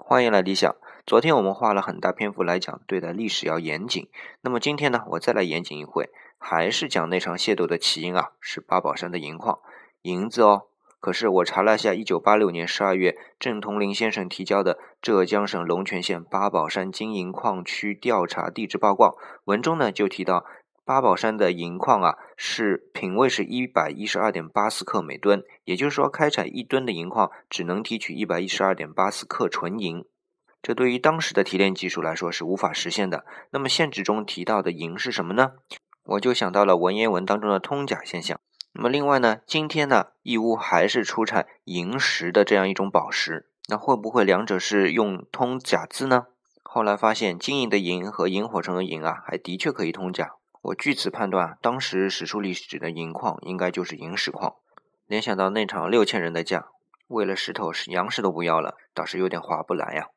欢迎来理想。昨天我们花了很大篇幅来讲对待历史要严谨，那么今天呢，我再来严谨一回，还是讲那场械斗的起因啊，是八宝山的银矿，银子哦。可是我查了下，一九八六年十二月，郑同林先生提交的浙江省龙泉县八宝山金银矿区调查地质报告文中呢，就提到。八宝山的银矿啊，是品位是一百一十二点八四克每吨，也就是说，开采一吨的银矿只能提取一百一十二点八四克纯银，这对于当时的提炼技术来说是无法实现的。那么现值中提到的银是什么呢？我就想到了文言文当中的通假现象。那么另外呢，今天呢，义乌还是出产银石的这样一种宝石，那会不会两者是用通假字呢？后来发现金银的银和萤火虫的萤啊，还的确可以通假。我据此判断，当时史书里指的银矿应该就是银石矿。联想到那场六千人的架，为了石头，是粮食都不要了，倒是有点划不来呀。